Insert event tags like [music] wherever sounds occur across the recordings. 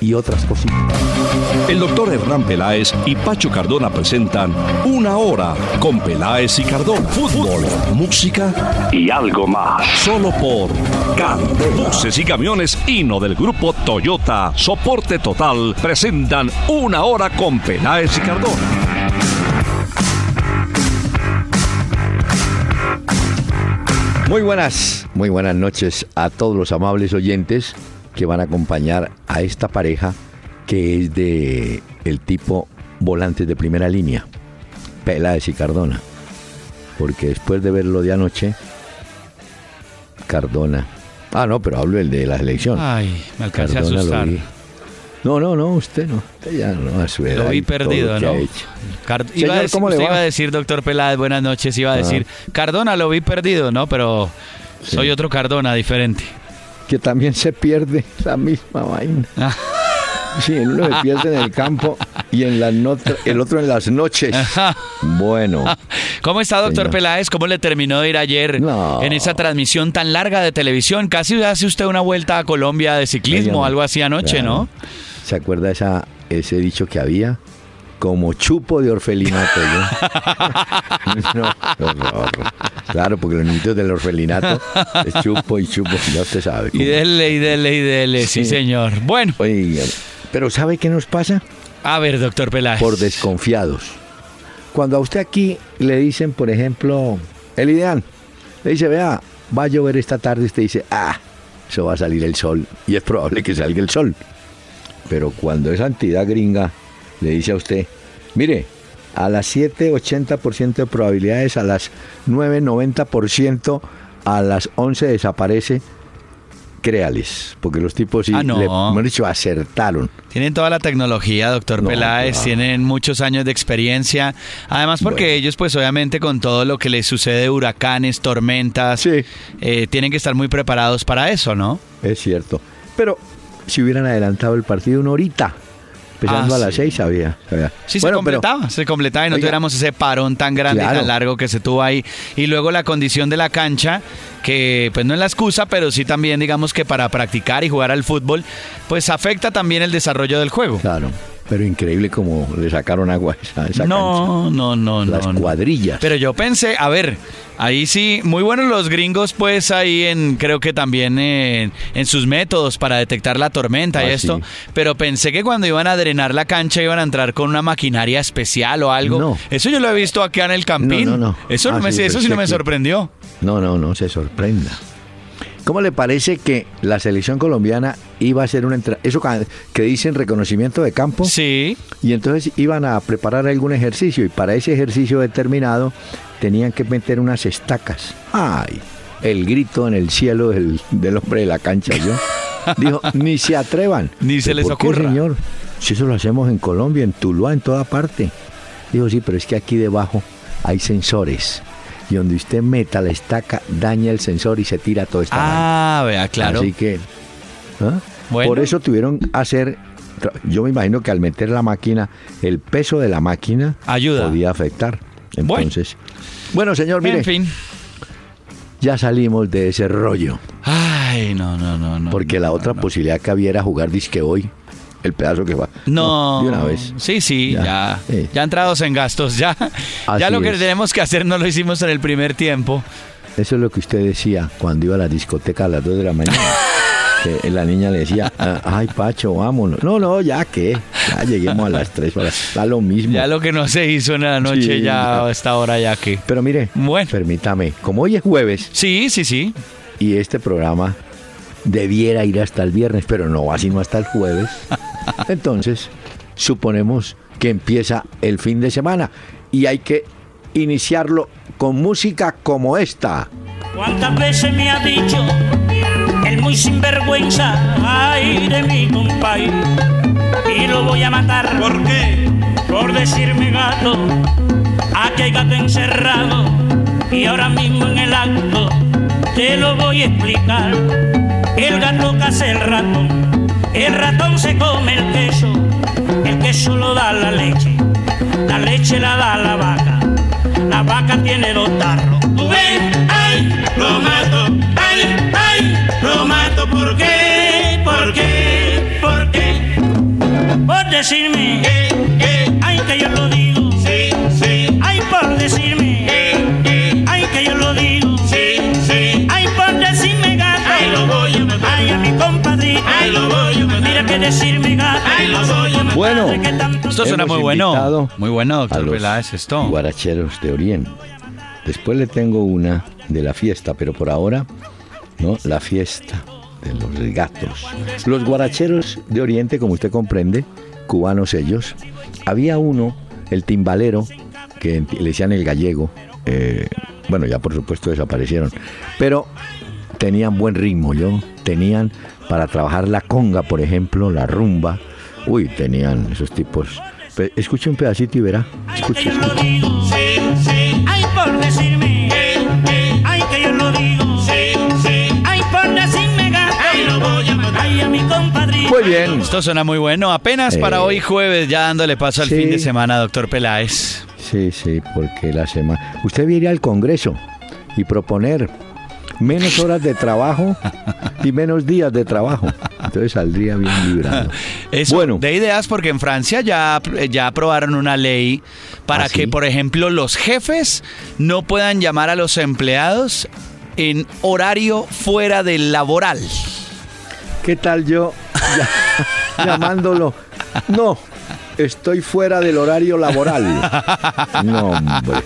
y otras cositas. El doctor Hernán Peláez y Pacho Cardona presentan Una Hora con Peláez y Cardona. Fútbol, música y algo más. Solo por Candela. Buses y camiones Hino del grupo Toyota Soporte Total presentan Una Hora con Peláez y Cardona. Muy buenas, muy buenas noches a todos los amables oyentes que van a acompañar a esta pareja que es de el tipo volantes de primera línea, Peláez y Cardona. Porque después de verlo de anoche, Cardona. Ah, no, pero hablo el de la selección. Ay, me alcancé a Cardona asustar. No, no, no, usted no. Usted ya no a su edad Lo vi perdido, ¿no? Señor, iba a decir, ¿cómo le va? iba a decir, doctor Peláez, buenas noches, iba a Ah. decir, Cardona lo vi perdido, ¿no? Pero soy otro Cardona diferente. Que también se pierde [laughs] la misma vaina. [laughs] Sí, el uno se pierde en el campo y en las not- el otro en las noches. [laughs] Bueno, ¿Cómo está, doctor Señor. Peláez? ¿Cómo le terminó de ir ayer No. en esa transmisión tan larga de televisión? Casi hace usted una vuelta a Colombia de ciclismo, Dígame. algo así anoche, ¿no? ¿Se acuerda esa, ese dicho que había? Como chupo de orfelinato. ¿yo? no, horror. Claro, porque los niños del orfelinato es chupo y chupo, ya usted sabe. Y dele, y dele, y dele, sí, Sí. señor. Bueno, Oiga, pero ¿sabe qué nos pasa? a ver, doctor Peláez. Por desconfiados. Cuando a usted aquí le dicen, por ejemplo, el ideal, le dice, vea, va a llover esta tarde, usted dice, ah, eso va a salir el sol. Y es probable que salga el sol. Pero cuando esa entidad gringa le dice a usted, mire, a las 7, 80% de probabilidades, a las 9, 90%, a las 11 desaparece, créales. Porque los tipos sí, Ah, no. le, hemos dicho, acertaron. Tienen toda la tecnología, doctor No, Peláez, tienen muchos años de experiencia. Además, porque Bueno. ellos, pues obviamente con todo lo que les sucede, huracanes, tormentas, Sí. eh, tienen que estar muy preparados para eso, ¿no? Es cierto. Pero si hubieran adelantado el partido una horita, empezando Ah, a las sí. seis, sabía. Sí, Bueno, se pero- completaba, se completaba y no Oiga. tuviéramos ese parón tan grande y tan largo que se tuvo ahí. Y luego la condición de la cancha, que pues no es la excusa, pero sí también digamos que para practicar y jugar al fútbol, pues afecta también el desarrollo del juego. Claro. Pero increíble como le sacaron agua a esa, esa No, no, no, cancha. no. Las cuadrillas. Pero yo pensé, a ver, ahí sí, muy buenos los gringos, pues ahí en, creo que también en, en sus métodos para detectar la tormenta y Ah, esto. sí. Pero pensé que cuando iban a drenar la cancha iban a entrar con una maquinaria especial o algo. No. Eso yo lo he visto acá en el Campín. No, no, no. Eso, no Ah, me, sí, eso sí no me sorprendió. No, no, no se sorprenda. ¿Cómo le parece que la selección colombiana iba a hacer una entrada? Eso que dicen reconocimiento de campo. Sí. Y entonces iban a preparar algún ejercicio y para ese ejercicio determinado tenían que meter unas estacas. ¡Ay! El grito en el cielo del, del hombre de la cancha, yo. [laughs] Dijo, ni se atrevan. Ni se ¿Pero les por qué, ocurra. señor? Si eso lo hacemos en Colombia, en Tuluá, en toda parte. Dijo, sí, pero es que aquí debajo hay sensores. Y donde usted meta la estaca, daña el sensor y se tira todo esta. Ah, vea, claro. Así que, ¿ah? Bueno. por eso tuvieron que hacer. Yo me imagino que al meter la máquina, el peso de la máquina Ayuda. podía afectar. Entonces, bueno, señor, mire, En fin. ya salimos de ese rollo. Ay, no, no, no, no. Porque la otra no. posibilidad que había era jugar disque hoy, el pedazo que va. No, de una vez. Sí, sí, Ya, ya. entrados en gastos, ya. ya lo que es. tenemos que hacer no lo hicimos en el primer tiempo. Eso es lo que usted decía cuando iba a la discoteca a las 2 de la mañana. [laughs] que la niña le decía, "Ah, ay, Pacho, vámonos. No, no, ya que, ya lleguemos a las 3 horas. Da lo mismo. Ya lo que no se hizo en la noche, Sí, ya. a esta hora ya que. Pero mire, Bueno. permítame, como hoy es jueves Sí, sí, sí. y este programa debiera ir hasta el viernes, pero no va sino hasta el jueves, [laughs] entonces suponemos que empieza el fin de semana y hay que iniciarlo con música como esta. ¿Cuántas veces me ha dicho el muy sinvergüenza, ay de mi compay? Y lo voy a matar. ¿Por qué? Por decirme gato, aquí hay gato encerrado y ahora mismo en el acto te lo voy a explicar. El gato caza el ratón, el ratón se come el queso, el queso lo da la leche, la leche la da la vaca, la vaca tiene dos tarros. ¿Tú ves? ¡Ay! Lo mato, ¡ay! ¡ay! Lo mato, ¿por qué? ¿Por qué? ¿Por qué? Por decirme, ay, que yo lo digo, sí, sí, ay, por decirme, ay, que yo lo digo, sí, sí, ay, a mi compadre, ay, lo voy a matar, mira que decirme gato, ay, lo voy a matar, Bueno. Esto suena muy bueno. Muy bueno, a doctor los Peláez, esto. Guaracheros de Oriente. Después le tengo una de la fiesta, pero por ahora, ¿no? La fiesta de los gatos. Los guaracheros de Oriente, como usted comprende, cubanos ellos. Había uno, el timbalero, que le decían el gallego. eh, bueno, ya por supuesto desaparecieron. Pero tenían buen ritmo, yo. Tenían para trabajar la conga, por ejemplo, la rumba. Uy, tenían esos tipos. Escuche un pedacito y verá. Ay, Escuche. Muy bien. Esto suena muy bueno. Apenas Eh, para hoy jueves, ya dándole paso al sí. fin de semana, doctor Peláez. Sí, sí, porque la semana... Usted viene al Congreso y proponer menos horas de trabajo y menos días de trabajo. Entonces saldría bien librado. [laughs] Eso bueno, de ideas porque en Francia ya, ya aprobaron una ley para ¿Ah, que, sí? por ejemplo, los jefes no puedan llamar a los empleados en horario fuera del laboral. ¿qué tal yo ya- [laughs] llamándolo? No, estoy fuera del horario laboral. [laughs] No, hombre.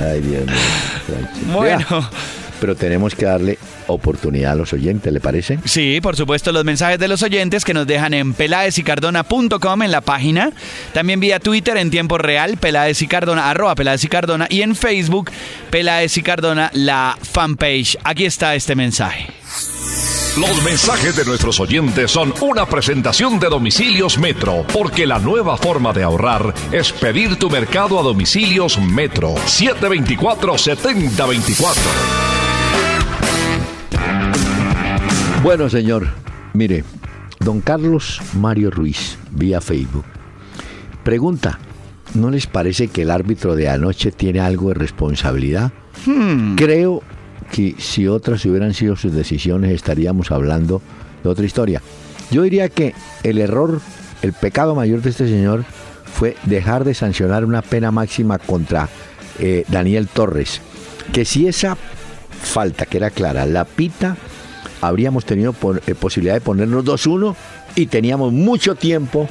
Ay, Dios mío. Bueno, Pero tenemos que darle oportunidad a los oyentes, ¿le parece? sí, por supuesto, los mensajes de los oyentes que nos dejan en pelaesicardona.com en la página. También vía Twitter en tiempo real, Peláez y Cardona, arroba Peláez y Cardona. Y en Facebook, Peláez y Cardona, la fanpage. Aquí está este mensaje. Los mensajes de nuestros oyentes son una presentación de Domicilios Metro, porque la nueva forma de ahorrar es pedir tu mercado a Domicilios Metro. 724-7024. Bueno, señor, mire, don Carlos Mario Ruiz, vía Facebook, pregunta, ¿no les parece que el árbitro de anoche tiene algo de responsabilidad? Creo que si otras hubieran sido sus decisiones estaríamos hablando de otra historia. Yo diría que el error, el pecado mayor de este señor fue dejar de sancionar una pena máxima contra eh, Daniel Torres. Que si esa falta, que era clara, la pita, habríamos tenido por- eh, posibilidad de ponernos 2-1 y teníamos mucho tiempo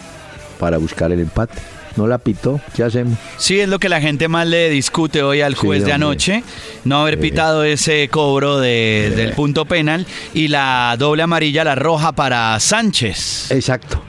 para buscar el empate. No la pitó, ¿qué hacemos? Sí, es lo que la gente más le discute hoy al Sí, juez de anoche, no haber pitado ese cobro de- del punto penal y la doble amarilla, la roja para Sánchez. Exacto.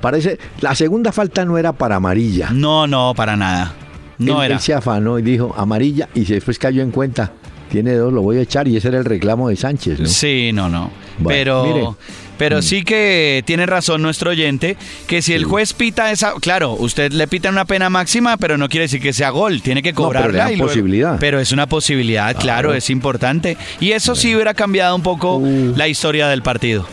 Parece, la segunda falta no era para amarilla. No, no, para nada. No él, era. él se afanó y dijo amarilla y después cayó en cuenta. Tiene dos, lo voy a echar y ese era el reclamo de Sánchez, ¿no? Sí, no, no. Bueno, pero mire. Mm. pero sí que tiene razón nuestro oyente, que si el juez pita esa, claro, usted le pita una pena máxima, pero no quiere decir que sea gol, tiene que No, pero cobrarla. dan y luego- posibilidad. pero es una posibilidad, claro, Claro. es importante. Y eso sí hubiera cambiado un poco Uh. la historia del partido.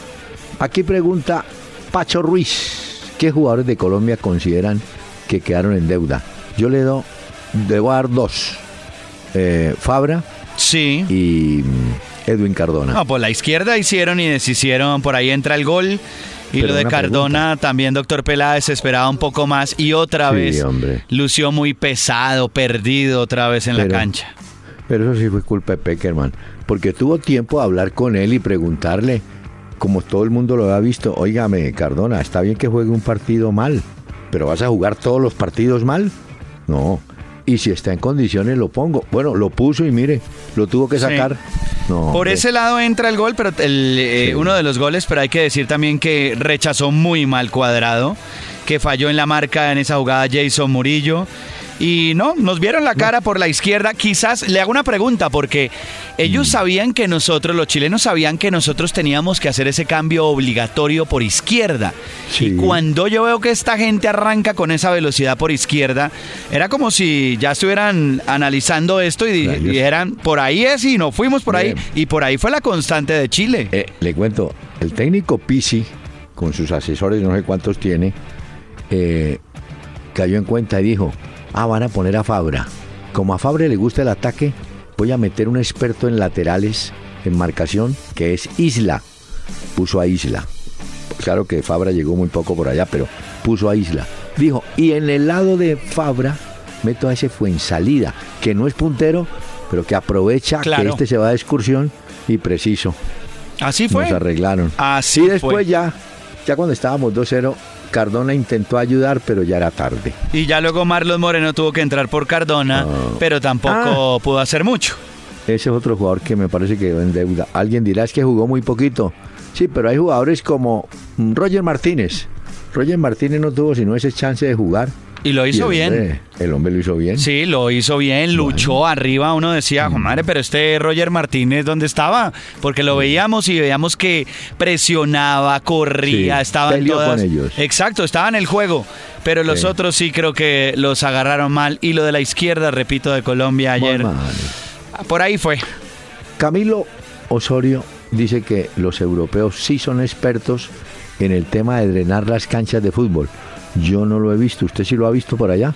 Aquí pregunta Pacho Ruiz, ¿qué jugadores de Colombia consideran que quedaron en deuda? Yo le doy, debo dar dos. Eh, Fabra Sí. y mm, Edwin Cardona. No, por la izquierda hicieron y deshicieron, por ahí entra el gol. Y Pero lo de Cardona, también doctor Peláez esperaba un poco más y otra Sí, vez hombre. lució muy pesado, perdido otra vez en la cancha. Pero eso sí fue culpa de Peckerman, porque tuvo tiempo de hablar con él y preguntarle, como todo el mundo lo había visto, óigame, Cardona, está bien que juegue un partido mal, pero ¿vas a jugar todos los partidos mal? No. Y si está en condiciones lo pongo. Bueno, lo puso y mire, lo tuvo que Sí. sacar. No, Por hombre. ese lado entra el gol, pero el, eh, Sí. uno de los goles, pero hay que decir también que rechazó muy mal cuadrado, que falló en la marca en esa jugada Jason Murillo Y no, nos vieron la cara por la izquierda. Quizás le hago una pregunta, porque ellos mm. sabían que nosotros, los chilenos sabían que nosotros teníamos que hacer ese cambio obligatorio por izquierda. Y cuando yo veo que esta gente arranca con esa velocidad por izquierda, era como si ya estuvieran analizando esto y dijeran, por ahí es y no fuimos por ahí. Y por ahí fue la constante de Chile. Eh, le cuento, el técnico Pisi, con sus asesores, no sé cuántos tiene, eh, cayó en cuenta y dijo, ah, van a poner a Fabra. Como a Fabra le gusta el ataque, voy a meter un experto en laterales, en marcación, que es Isla. Puso a Isla. Claro que Fabra llegó muy poco por allá, pero puso a Isla. Dijo, y en el lado de Fabra meto a ese salida que no es puntero, pero que aprovecha que este se va de excursión y preciso. Así fue. Nos arreglaron. Así y después ya, ya cuando estábamos 2-0, Cardona intentó ayudar, pero ya era tarde. Y ya luego Marlos Moreno tuvo que entrar por Cardona, ah. pero tampoco ah. pudo hacer mucho. Ese es otro jugador que me parece que en deuda. Alguien dirá es que jugó muy poquito. Sí, pero hay jugadores como Roger Martínez. Roger Martínez no tuvo sino ese chance de jugar y lo hizo bien. el hombre lo hizo bien. Sí, lo hizo bien, luchó arriba. Uno decía, mm. madre, pero este Roger Martínez, ¿dónde estaba? Porque lo veíamos y veíamos que presionaba, corría, estaba en todas. Con ellos. Exacto, estaba en el juego. Pero los otros sí creo que los agarraron mal. Y lo de la izquierda, repito, de Colombia ayer. Por ahí fue. Camilo Osorio dice que los europeos sí son expertos en el tema de drenar las canchas de fútbol. Yo no lo he visto. ¿Usted sí lo ha visto por allá?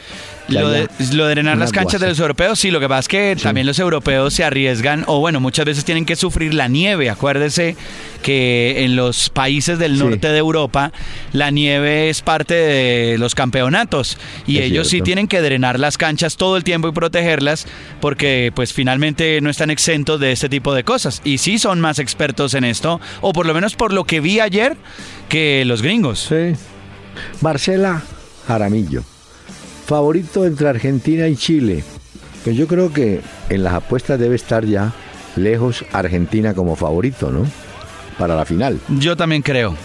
Lo de, lo drenar las canchas de los europeos, sí, lo que pasa es que también los europeos se arriesgan, o bueno, muchas veces tienen que sufrir la nieve. Acuérdese que en los países del norte de Europa la nieve es parte de los campeonatos y ellos sí tienen que drenar las canchas todo el tiempo y protegerlas porque pues finalmente no están exentos de este tipo de cosas. Y sí son más expertos en esto, o por lo menos por lo que vi ayer, que los gringos. Sí. Marcela Jaramillo, favorito entre Argentina y Chile. Pues yo creo que en las apuestas debe estar ya lejos Argentina como favorito, ¿no? Para la final. Yo también creo.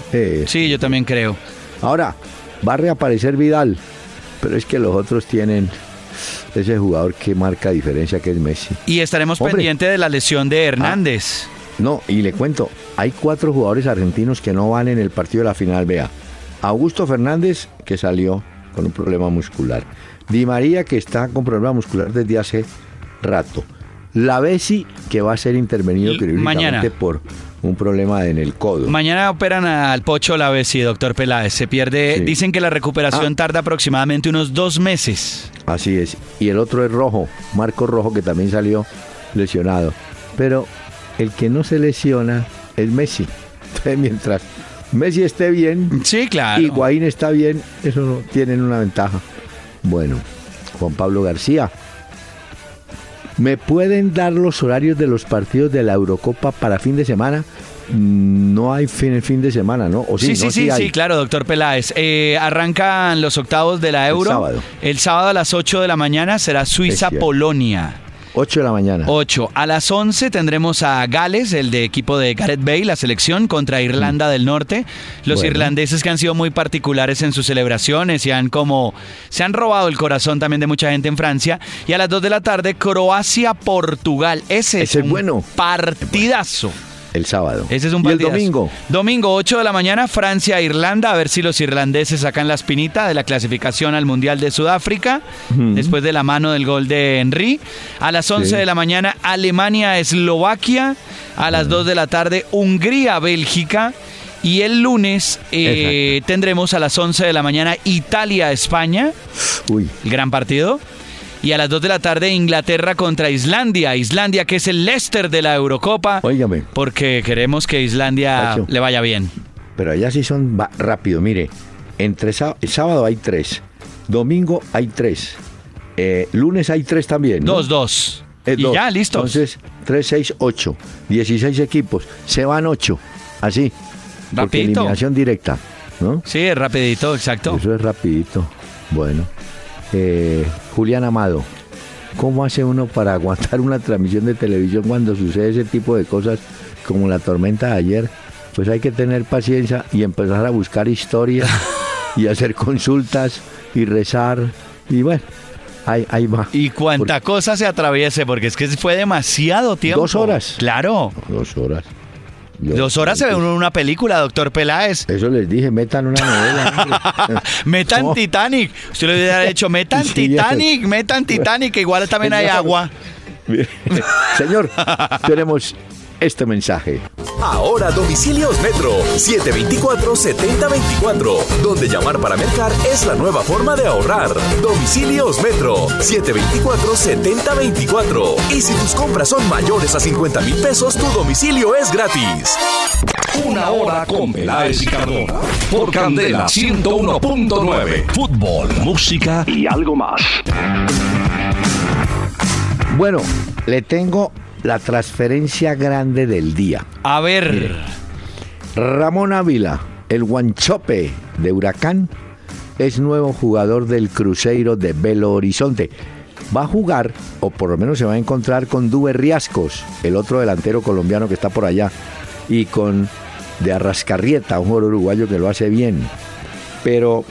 sí, yo también creo. Ahora, va a reaparecer Vidal, pero es que los otros tienen ese jugador que marca diferencia que es Messi. Y estaremos pendientes de la lesión de Hernández. Ah, no, y le cuento, hay cuatro jugadores argentinos que no van en el partido de la final, vea. Augusto Fernández, que salió con un problema muscular. Di María, que está con problema muscular desde hace rato. La Bessi, que va a ser intervenido quirúrgicamente por un problema en el codo. Mañana operan al Pocho la Bessi, doctor Peláez. Se pierde. Dicen que la recuperación ah. tarda aproximadamente unos dos meses. Así es. Y el otro es Rojo, Marco Rojo, que también salió lesionado. Pero el que no se lesiona es Messi. [laughs] Entonces, mientras Messi esté bien sí, claro. y Guaín está bien, eso no, tienen una ventaja. Bueno, Juan Pablo García, ¿me pueden dar los horarios de los partidos de la Eurocopa para fin de semana? Mm, no hay fin, fin de semana, ¿no? sí, sí, sí, sí, claro, doctor Peláez. Eh, arrancan los octavos de la Euro. El sábado. El sábado a las 8 de la mañana será Suiza-Polonia. 8 de la mañana. 8. A las 11 tendremos a Gales, el de equipo de Gareth Bale, la selección contra Irlanda del Norte. Los irlandeses que han sido muy particulares en sus celebraciones y han como se han robado el corazón también de mucha gente en Francia. Y a las 2 de la tarde Croacia-Portugal. Ese, es un bueno. partidazo. El sábado. Ese es un ¿Y el domingo? Domingo, 8 de la mañana, Francia-Irlanda. A ver si los irlandeses sacan la espinita de la clasificación al Mundial de Sudáfrica. Después de la mano del gol de Henry. A las 11 de la mañana, Alemania-Eslovaquia. A las 2 de la tarde, Hungría-Bélgica. Y el lunes eh, tendremos a las 11 de la mañana Italia-España. Uy. El gran partido. Y a las 2 de la tarde Inglaterra contra Islandia. Islandia que es el Leicester de la Eurocopa. Óigame. Porque queremos que Islandia le vaya bien. Pero allá sí son rápido. Mire, entre sábado hay tres. Domingo hay tres. Eh, lunes hay tres también. Dos, dos. Eh, y ya, listo. Entonces, tres, seis, ocho. Dieciséis equipos. Se van ocho. Así. Rapidito. eliminación directa. ¿no? Sí, es rapidito, exacto. Eso es rapidito. Bueno. Eh, Julián Amado, ¿cómo hace uno para aguantar una transmisión de televisión cuando sucede ese tipo de cosas como la tormenta de ayer? Pues hay que tener paciencia y empezar a buscar historias [laughs] y hacer consultas y rezar. Y bueno, ahí, ahí va. Y cuánta cosa se atraviese, porque es que fue demasiado tiempo. Dos horas. Claro. Dos horas. Yo- Dos horas se ve uno una película, doctor Peláez. Eso les dije, metan una novela. [laughs] Metan No. Titanic. Usted le hubiera dicho, metan Sí, Titanic, metan Titanic, que igual también hay agua. Señor, [laughs] tenemos este mensaje. Ahora domicilios Metro 724-7024, donde llamar para mercar es la nueva forma de ahorrar. Domicilios Metro 724-7024. Y si tus compras son mayores a 50 mil pesos, tu domicilio es gratis. Una hora con Peláez y Cardona. Por Candela 101.9. Fútbol, música y algo más. Bueno, le tengo la transferencia grande del día. A ver, Ramón Ávila, el guanchope de Huracán, es nuevo jugador del Cruzeiro de Belo Horizonte. Va a jugar, o por lo menos se va a encontrar con Dube Riascos, el otro delantero colombiano que está por allá, y con de Arrascarrieta, un jugador uruguayo que lo hace bien. Pero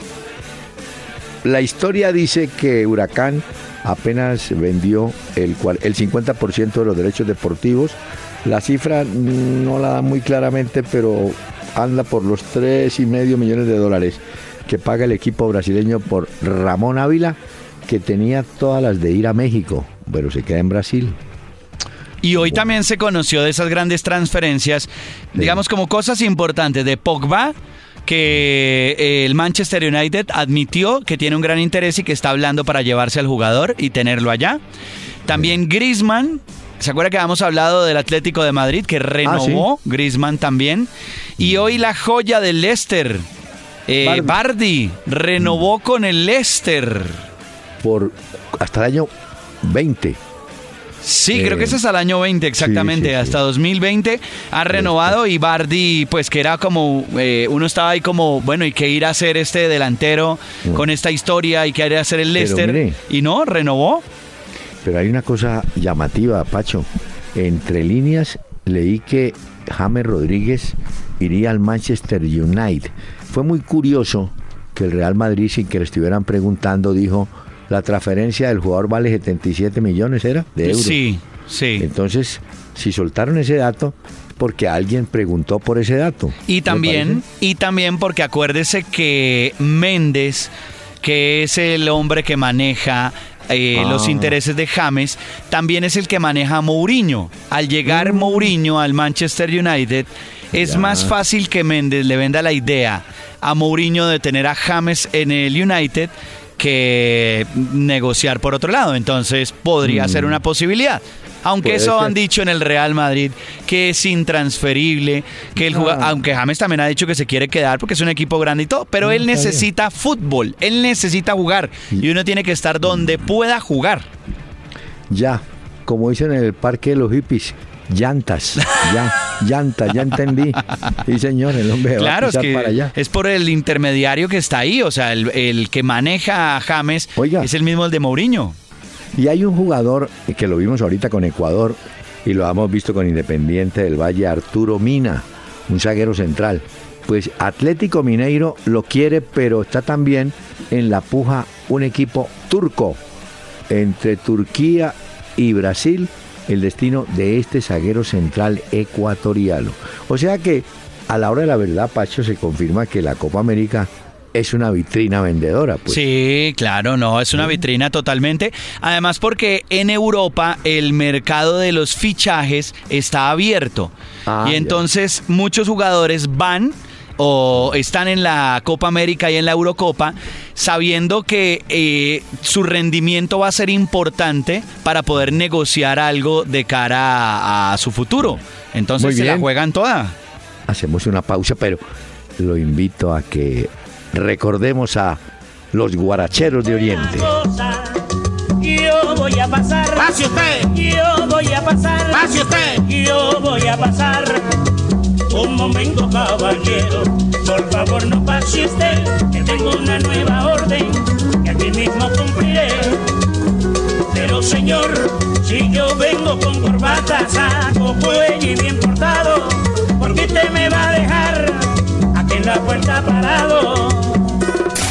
la historia dice que Huracán apenas vendió el, el 50% de los derechos deportivos. La cifra no la da muy claramente, pero anda por los tres y medio millones de dólares que paga el equipo brasileño por Ramón Ávila, que tenía todas las de ir a México, pero se queda en Brasil. y hoy también se conoció de esas grandes transferencias, digamos como cosas importantes de Pogba, que eh, el Manchester United admitió que tiene un gran interés y que está hablando para llevarse al jugador y tenerlo allá. También Griezmann, ¿se acuerda que habíamos hablado del Atlético de Madrid que renovó? Griezmann también. Y hoy la joya del Leicester, eh, Bardi. Bardi, renovó con el Leicester. Por hasta el año 20. Sí, Eh, creo que ese es al año 20 exactamente, sí, sí. hasta 2020 ha renovado y Bardi, pues que era como, eh, uno estaba ahí como, bueno, ¿y qué ir a hacer este delantero con esta historia y qué ir a hacer el Leicester? mire. Y no, renovó. Pero hay una cosa llamativa, Pacho. Entre líneas leí que James Rodríguez iría al Manchester United. Fue muy curioso que el Real Madrid, sin que le estuvieran preguntando, dijo, la transferencia del jugador vale 77 millones, ¿era? De euros. Sí, sí. Entonces, si soltaron ese dato, porque alguien preguntó por ese dato. Y ¿Me también, y también porque acuérdese que Méndez, que es el hombre que maneja eh, Ah. los intereses de James, también es el que maneja a Mourinho. Al llegar Mourinho al Manchester United, es Mm. Ya. más fácil que Méndez le venda la idea a Mourinho de tener a James en el United que negociar por otro lado. Entonces podría ser una posibilidad. Aunque Mm. Puede eso ser. han dicho en el Real Madrid, que es intransferible, que el jugador, Ah. aunque James también ha dicho que se quiere quedar porque es un equipo grande y todo, pero Mm, él bien. necesita fútbol, él necesita jugar y uno tiene que estar donde pueda jugar. Ya, como dicen en el parque de los hippies, llantas, ya, llantas, ya entendí. Sí, señor, el hombre va a Claro, es para allá. es por el intermediario que está ahí, o sea, el, el que maneja a James Oiga. es el mismo el de Mourinho. Y hay un jugador que lo vimos ahorita con Ecuador y lo hemos visto con Independiente del Valle, Arturo Mina, un zaguero central. Pues Atlético Mineiro lo quiere, pero está también en la puja un equipo turco. Entre Turquía y Brasil, el destino de este zaguero central ecuatoriano. O sea que a la hora de la verdad, Pacho, se confirma que la Copa América es una vitrina vendedora. Pues. Sí, claro, no, es una vitrina totalmente. Además porque en Europa el mercado de los fichajes está abierto. Ah, y ya. entonces muchos jugadores van o están en la Copa América y en la Eurocopa sabiendo que eh, su rendimiento va a ser importante para poder negociar algo de cara a, a su futuro. Entonces Muy se la juegan toda. hacemos una pausa, pero lo invito a que recordemos a los guaracheros de Oriente. Yo voy a pasar. Pase usted. Yo voy a pasar. Pase usted. Yo voy a pasar. Un momento, caballero. Por favor, no pase usted. Que tengo una nueva orden. Que aquí mismo cumpliré. Pero, señor, si yo vengo con corbata, saco, cuello y bien portado, ¿por qué usted me va a dejar aquí en la puerta parado?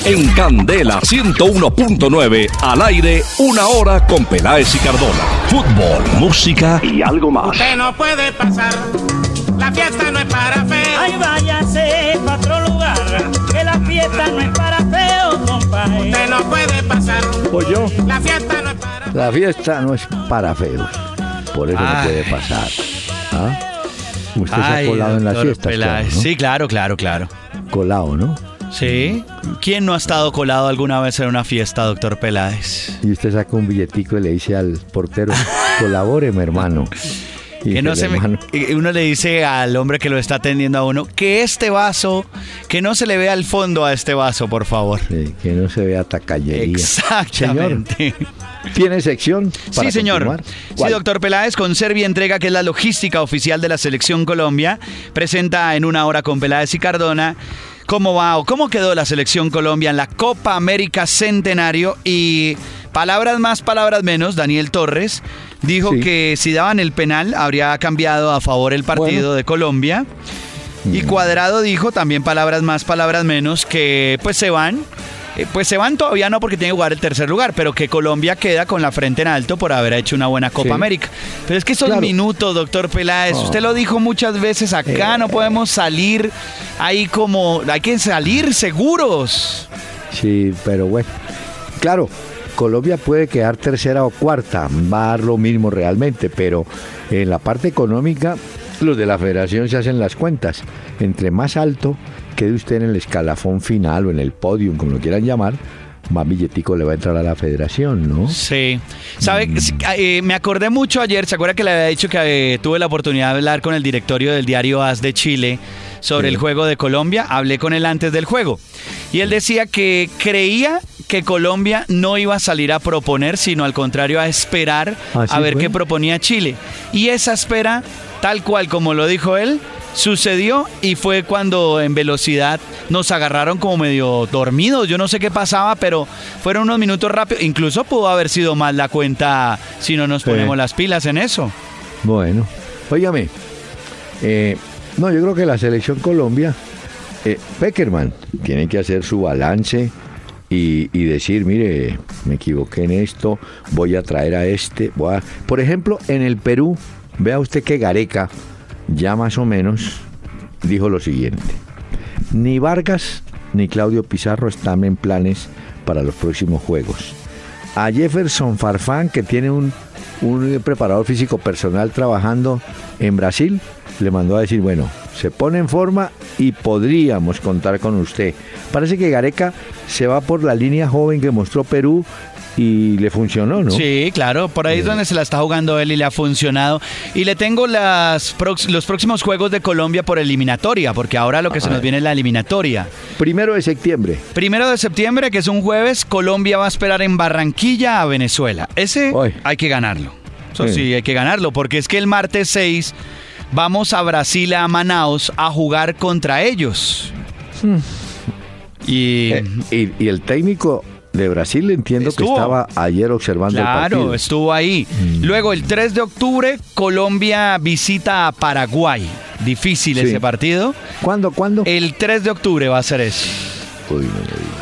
En Candela 101.9, al aire, una hora con Peláez y Cardona. Fútbol, música y algo más. Usted no puede pasar, la fiesta no es para feo. Ay, váyase para otro lugar, que la fiesta no es para feo, compadre. Usted no puede pasar, Pues yo, la fiesta no es para la fiesta no es para feos. Por eso no puede pasar. ¿Ah? Usted se ha colado en las fiestas. Peláez. claro, ¿no? Sí, claro, claro, claro. Colado, ¿no? Sí. ¿Quién no ha estado colado alguna vez en una fiesta, doctor Peláez? Y usted saca un billetico y le dice al portero, [laughs] colabóreme, hermano. Que no se me- uno le dice al hombre que lo está atendiendo a uno que este vaso, que no se le vea el fondo a este vaso, por favor. sí, que no se vea tacallería. Exactamente. ¿Tiene sección? para Sí, señor. continuar? Sí, doctor Peláez, con Servia Entrega, que es la logística oficial de la Selección Colombia, presenta en una hora con Peláez y Cardona cómo va o cómo quedó la Selección Colombia en la Copa América Centenario y palabras más, palabras menos, Daniel Torres dijo Sí. que si daban el penal habría cambiado a favor el partido Bueno. de Colombia. Y Cuadrado dijo también palabras más, palabras menos, que pues se van. Eh, Pues se van todavía no porque tiene que jugar el tercer lugar, pero que Colombia queda con la frente en alto por haber hecho una buena Copa Sí. América. Pero es que esos Claro. minutos, doctor Peláez, No. usted lo dijo muchas veces acá, Eh. no podemos salir ahí como, hay que salir seguros. Sí, pero bueno. Claro, Colombia puede quedar tercera o cuarta, va a dar lo mismo realmente, pero en la parte económica, los de la federación se hacen las cuentas. Entre más alto quede usted en el escalafón final o en el podium, como lo quieran llamar, más billetico le va a entrar a la federación, ¿no? Sí. ¿Sabe? Mm. Sí, eh, me acordé mucho ayer, ¿se acuerda que le había dicho que eh, tuve la oportunidad de hablar con el directorio del diario AS de Chile sobre Sí. el juego de Colombia? Hablé con él antes del juego. Y él decía que creía que Colombia no iba a salir a proponer, sino al contrario a esperar ¿Así a ver fue? qué proponía Chile. Y esa espera, tal cual como lo dijo él, sucedió y fue cuando en velocidad nos agarraron como medio dormidos. Yo no sé qué pasaba, pero fueron unos minutos rápidos. Incluso pudo haber sido más la cuenta si no nos Sí. ponemos las pilas en eso. Bueno, óigame, eh, no, yo creo que la selección Colombia, eh, Peckerman, tiene que hacer su balance y, decir, mire, me equivoqué en esto, voy a traer a este. voy a-". Por ejemplo, en el Perú, vea usted que Gareca ya más o menos dijo lo siguiente. Ni Vargas ni Claudio Pizarro están en planes para los próximos juegos. A Jefferson Farfán, que tiene un, un preparador físico personal trabajando en Brasil, le mandó a decir, bueno, se pone en forma y podríamos contar con usted. Parece que Gareca se va por la línea joven que mostró Perú y le funcionó, ¿no? Sí, claro, por ahí es donde se la está jugando él y le ha funcionado. Y le tengo las los próximos juegos de Colombia por eliminatoria, porque ahora lo que se nos viene es la eliminatoria. Primero de septiembre. Primero de septiembre, que es un jueves, Colombia va a esperar en Barranquilla a Venezuela. Ese Ay. hay que ganarlo. Eso sí. Sí. hay que ganarlo, porque es que el martes 6 vamos a Brasil, a Manaus, a jugar contra ellos. Y Eh, y, y el técnico de Brasil entiendo Estuvo. que estaba ayer observando el claro, partido. estuvo ahí. Luego, el 3 de octubre, Colombia visita a Paraguay. Difícil Sí. ese partido. ¿Cuándo, cuándo? El 3 de octubre va a ser eso. Uy.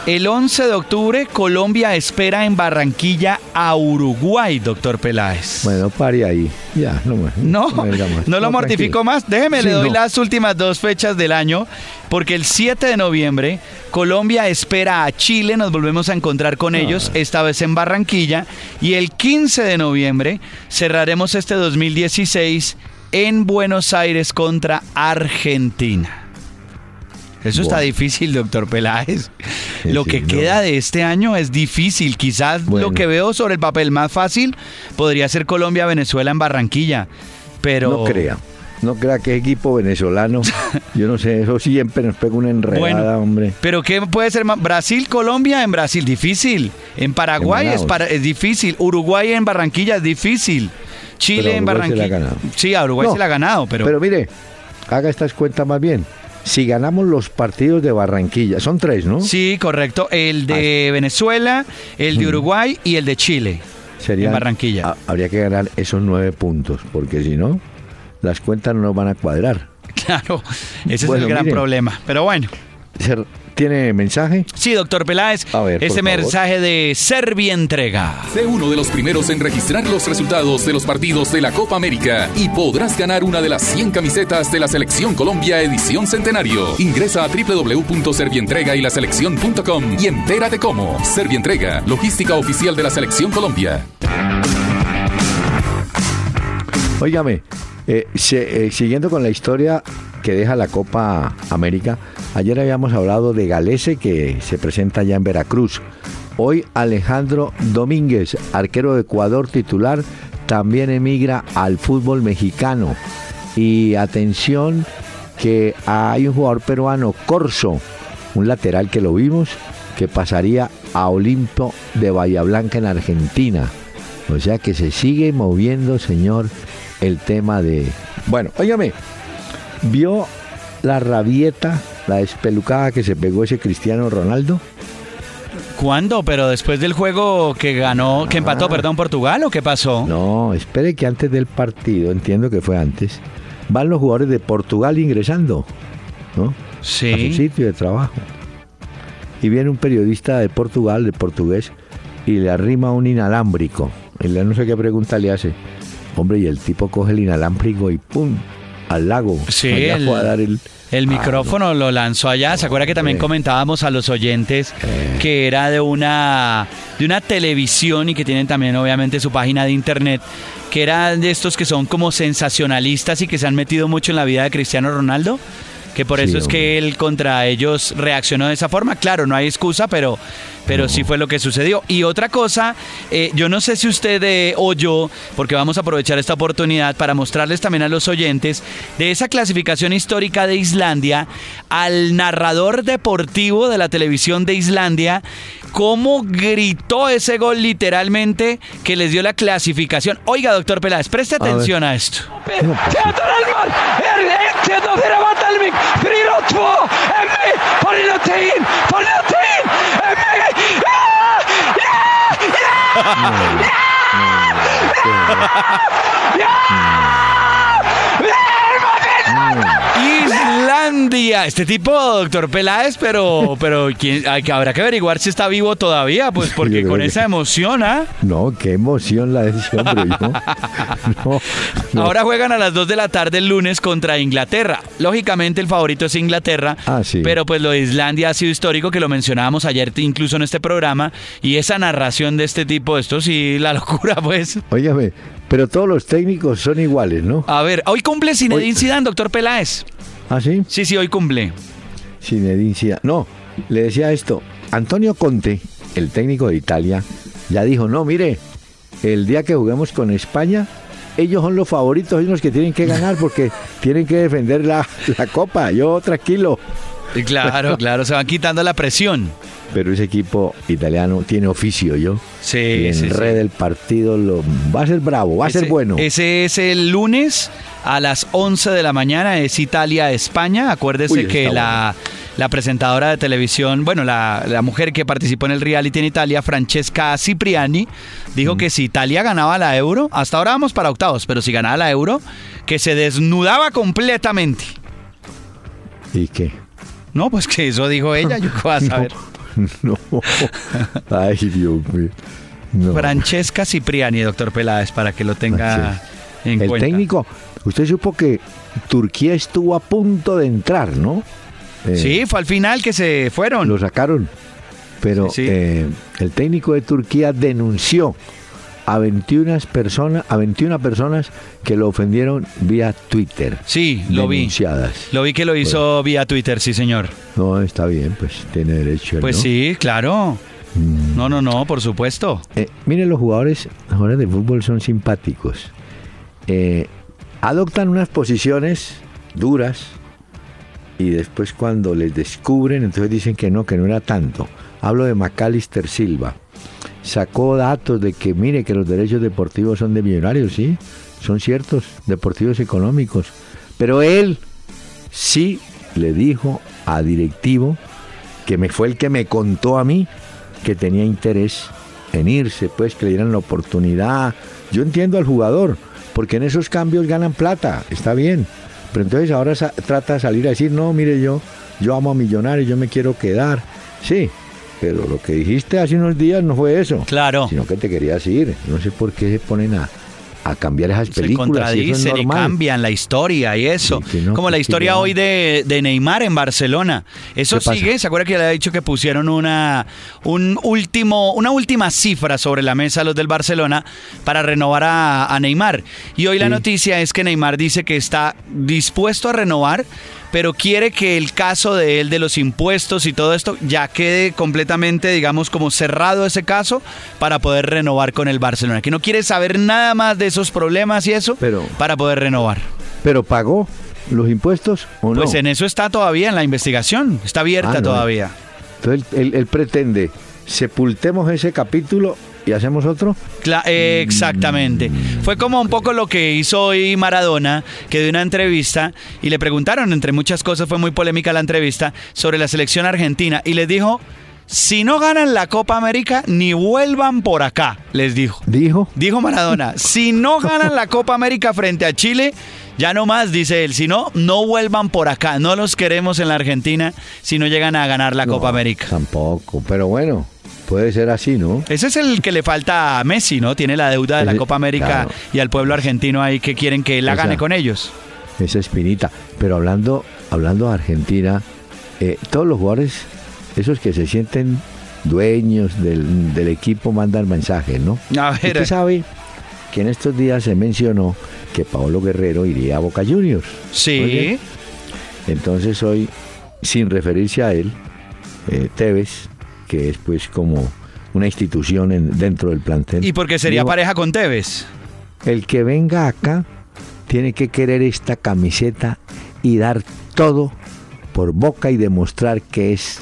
El 11 de octubre, Colombia espera en Barranquilla a Uruguay, doctor Peláez. Bueno, pare ahí. Ya, no me, No, me no lo mortifico tranquilo. más. Déjeme, Sí, le doy no. las últimas dos fechas del año, porque el 7 de noviembre Colombia espera a Chile, nos volvemos a encontrar con Ah. ellos, esta vez en Barranquilla, y el 15 de noviembre cerraremos este 2016 en Buenos Aires contra Argentina. Eso está difícil, doctor Peláez. Sí, lo sí, que no. queda de este año es difícil. Quizás lo que veo sobre el papel más fácil podría ser Colombia-Venezuela en Barranquilla. Pero No crea. No crea que es equipo venezolano. [laughs] Yo no sé, eso siempre nos pega una enredada, Bueno, hombre. Pero ¿qué puede ser más? Brasil, Colombia en Brasil, difícil. En Paraguay En es, para- es difícil. Uruguay en Barranquilla es difícil. Chile Pero en Barranquilla. Sí, a Uruguay No, se la ha ganado, pero, Pero mire, haga estas cuentas más bien. Si ganamos los partidos de Barranquilla, son tres, ¿no? sí, correcto. El de Venezuela, el de Uruguay y el de Chile. Serían- en Barranquilla. ha- habría que ganar esos nueve puntos, porque si no, las cuentas no nos van a cuadrar. [laughs] Claro, ese es el gran problema. Pero bueno, ¿Tiene mensaje? Sí, doctor Peláez. A ver, este favor. mensaje de Servientrega. Sé uno de los primeros en registrar los resultados de los partidos de la Copa América y podrás ganar una de las 100 camisetas de la Selección Colombia edición centenario. Ingresa a www.servientrega y laselección.com y entérate cómo. Servientrega, logística oficial de la Selección Colombia. Óigame, eh, se- eh, siguiendo con la historia que deja la Copa América, ayer habíamos hablado de Galese que se presenta ya en Veracruz. Hoy Alejandro Domínguez, arquero de Ecuador titular, también emigra al fútbol mexicano. Y atención que hay un jugador peruano, Corso, un lateral que lo vimos, que pasaría a Olimpo de Bahía Blanca en Argentina. O sea que se sigue moviendo, señor, el tema de... Bueno, óigame, ¿vio la rabieta, la despelucada que se pegó ese Cristiano Ronaldo? ¿Cuándo? ¿Pero después del juego que ganó, que empató, Ah. perdón, Portugal o qué pasó? No, espere que antes del partido, entiendo que fue antes, van los jugadores de Portugal ingresando, ¿no? A su Sí. sitio de trabajo. Y viene un periodista de Portugal, de portugués, y le arrima un inalámbrico. Y le no sé qué pregunta le hace. Hombre, y el tipo coge el inalámbrico y ¡pum! Al lago. Sí, el- fue a dar el, El Ah, micrófono lo lanzó allá. ¿Se acuerda que también Eh. comentábamos a los oyentes Eh. que era de una de una televisión y que tienen también obviamente su página de internet, que era de estos que son como sensacionalistas y que se han metido mucho en la vida de Cristiano Ronaldo? Que por Sí, eso es hombre. que él contra ellos reaccionó de esa forma. Claro, no hay excusa, pero, pero sí fue lo que sucedió. Y otra cosa, eh, yo no sé si usted eh, o yo, porque vamos a aprovechar esta oportunidad para mostrarles también a los oyentes de esa clasificación histórica de Islandia, al narrador deportivo de la televisión de Islandia, cómo gritó ese gol literalmente que les dio la clasificación. Oiga, doctor Peláez, preste atención a esto. Theodor Elmar 1-2 fyrir Vandalvik 3-2 Emmi farinn á tegin farinn á tegin Emmi ja Islandia. Este tipo, doctor Peláez, pero, pero ¿quién, hay que, habrá que averiguar si está vivo todavía, pues porque con que- esa emoción, ¿ah? No, qué emoción la de ese hombre. yo. [laughs] No, no. Ahora juegan a las 2 de la tarde el lunes contra Inglaterra. Lógicamente el favorito es Inglaterra, Ah, sí. pero pues lo de Islandia ha sido histórico, que lo mencionábamos ayer incluso en este programa, y esa narración de este tipo, esto sí, [laughs] la locura, pues. Óigame, pero todos los técnicos son iguales, ¿no? A ver, hoy cumple Zinedine Hoy- Zidane, doctor Peláez. ¿Ah, sí? Sí, sí, hoy cumple. Zinedine Zidane. No, le decía esto. Antonio Conte, el técnico de Italia, ya dijo, no, mire, el día que juguemos con España, ellos son los favoritos, ellos los que tienen que ganar porque [laughs] tienen que defender la, la copa. Yo tranquilo. Claro, claro, se van quitando la presión. Pero ese equipo italiano tiene oficio, yo. Sí, y sí, sí. enreda el partido, lo, va a ser bravo, va a ser Ese- bueno. Ese es el lunes a las 11 de la mañana, es Italia-España. Acuérdese Uy, que la, la presentadora de televisión, bueno, la, la mujer que participó en el reality en Italia, Francesca Cipriani, dijo Mm. que si Italia ganaba la euro, hasta ahora vamos para octavos, pero si ganaba la euro, que se desnudaba completamente. ¿Y qué? No, pues que eso dijo ella, yo qué voy a saber. [laughs] No. Ay, Dios mío. No. Francesca Cipriani, doctor Peláez, para que lo tenga en el cuenta. técnico, usted supo que Turquía estuvo a punto de entrar, ¿no? Eh, Sí, fue al final que se fueron. Lo sacaron. Pero Sí, sí. eh, el técnico de Turquía denunció a 21 personas, a 21 personas que lo ofendieron vía Twitter. Sí, lo vi. Denunciadas. Lo vi que lo hizo vía Twitter, sí, señor. No, está bien, pues tiene derecho. él, Pues ¿no? sí, claro. Mm. No, no, no, por supuesto. Eh, miren, los jugadores, los jugadores de fútbol son simpáticos. Eh, adoptan unas posiciones duras y después cuando les descubren, entonces dicen que no, que no era tanto. Hablo de Macalister Silva. Sacó datos de que, mire, que los derechos deportivos son de millonarios, sí, son ciertos, deportivos económicos. Pero él sí le dijo a directivo, que me fue el que me contó a mí, que tenía interés en irse, pues que le dieran la oportunidad. Yo entiendo al jugador, porque en esos cambios ganan plata, está bien. Pero entonces ahora trata de salir a decir, no, mire yo, yo amo a Millonarios, yo me quiero quedar. Sí, pero lo que dijiste hace unos días no fue eso. Claro. Sino que te querías ir. No sé por qué se ponen a, a cambiar esas Se películas. es contradicen y normal. cambian la historia y eso. Sí, que no, Como la historia hoy de, de Neymar en Barcelona. Eso sigue. ¿Se acuerda que le había dicho que pusieron una, un último, una última cifra sobre la mesa los del Barcelona para renovar a, a Neymar? Y hoy la noticia es que Neymar dice que está dispuesto a renovar. Pero quiere que el caso de él, de los impuestos y todo esto, ya quede completamente, digamos, como cerrado ese caso para poder renovar con el Barcelona. Que no quiere saber nada más de esos problemas y eso Pero- para poder renovar. Pero pagó los impuestos o no. Pues en eso está todavía en la investigación, está abierta Ah, no. todavía. Entonces él, él- él pretende sepultemos ese capítulo y hacemos otro. Cla- eh, exactamente. Fue como un poco lo que hizo hoy Maradona, que dio una entrevista y le preguntaron, entre muchas cosas, fue muy polémica la entrevista, sobre la selección argentina y les dijo, si no ganan la Copa América, ni vuelvan por acá, les dijo. Dijo. Dijo Maradona, [laughs] si no ganan la Copa América frente a Chile, ya no más, dice él, si no, no vuelvan por acá, no los queremos en la Argentina si no llegan a ganar la Copa América. Tampoco, pero bueno, puede ser así, ¿no? Ese es el que le falta a Messi, ¿no? Tiene la deuda de la Copa América claro. y al pueblo argentino ahí que quieren que la Esa- gane con ellos. Esa espinita. Pero hablando, hablando de Argentina, eh, todos los jugadores, esos que se sienten dueños del, del equipo, mandan mensajes, ¿no? A ver, Usted sabe que en estos días se mencionó que Paolo Guerrero iría a Boca Juniors. sí. Oye, Entonces hoy, sin referirse a él, eh, Tevez, que es pues como una institución en- dentro del plantel. Y porque sería pareja con Tevez. El que venga acá tiene que querer esta camiseta y dar todo por Boca y demostrar que es